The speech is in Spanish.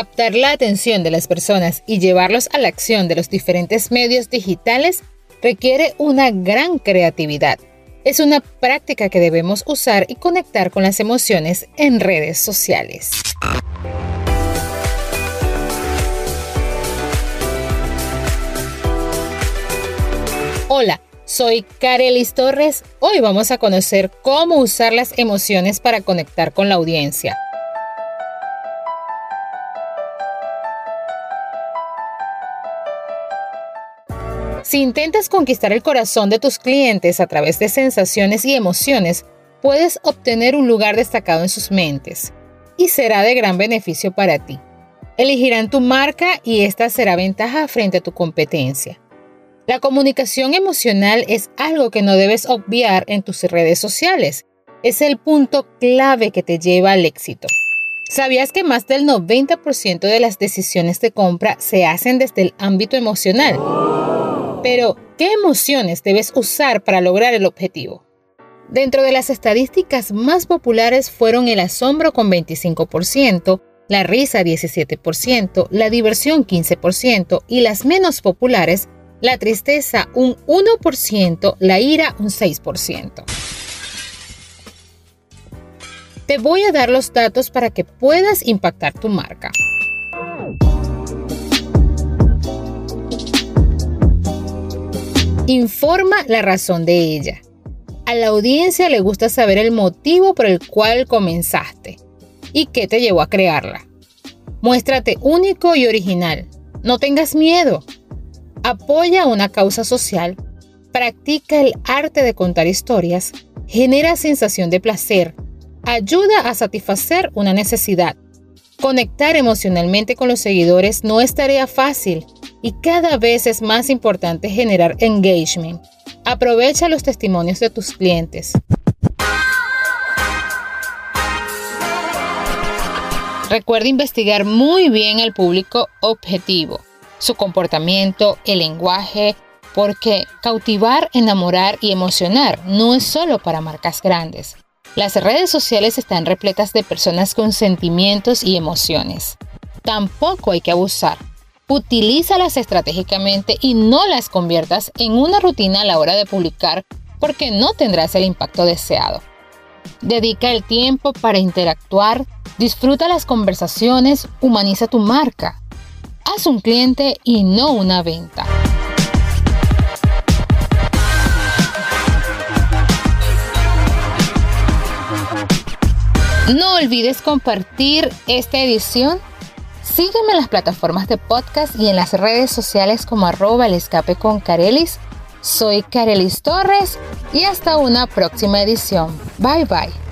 Captar la atención de las personas y llevarlos a la acción de los diferentes medios digitales requiere una gran creatividad. Es una práctica que debemos usar y conectar con las emociones en redes sociales. Hola, soy Karelis Torres. Hoy vamos a conocer cómo usar las emociones para conectar con la audiencia. Si intentas conquistar el corazón de tus clientes a través de sensaciones y emociones, puedes obtener un lugar destacado en sus mentes y será de gran beneficio para ti. Elegirán tu marca y esta será ventaja frente a tu competencia. La comunicación emocional es algo que no debes obviar en tus redes sociales. Es el punto clave que te lleva al éxito. ¿Sabías que más del 90% de las decisiones de compra se hacen desde el ámbito emocional? Pero, ¿qué emociones debes usar para lograr el objetivo? Dentro de las estadísticas más populares fueron el asombro con 25%, la risa 17%, la diversión 15% y las menos populares, la tristeza un 1%, la ira un 6%. Te voy a dar los datos para que puedas impactar tu marca. Informa la razón de ella. A la audiencia le gusta saber el motivo por el cual comenzaste y qué te llevó a crearla. Muéstrate único y original. No tengas miedo. Apoya una causa social. Practica el arte de contar historias. Genera sensación de placer. Ayuda a satisfacer una necesidad. Conectar emocionalmente con los seguidores no es tarea fácil y cada vez es más importante generar engagement. Aprovecha los testimonios de tus clientes. Recuerda investigar muy bien al público objetivo, su comportamiento, el lenguaje, porque cautivar, enamorar y emocionar no es solo para marcas grandes. Las redes sociales están repletas de personas con sentimientos y emociones. Tampoco hay que abusar utilízalas estratégicamente y no las conviertas en una rutina a la hora de publicar porque no tendrás el impacto deseado. Dedica el tiempo para interactuar, disfruta las conversaciones, humaniza tu marca. Haz un cliente y no una venta. No olvides compartir esta edición Sígueme en las plataformas de podcast y en las redes sociales como arroba el escape con Carelis. Soy Carelis Torres y hasta una próxima edición. Bye bye.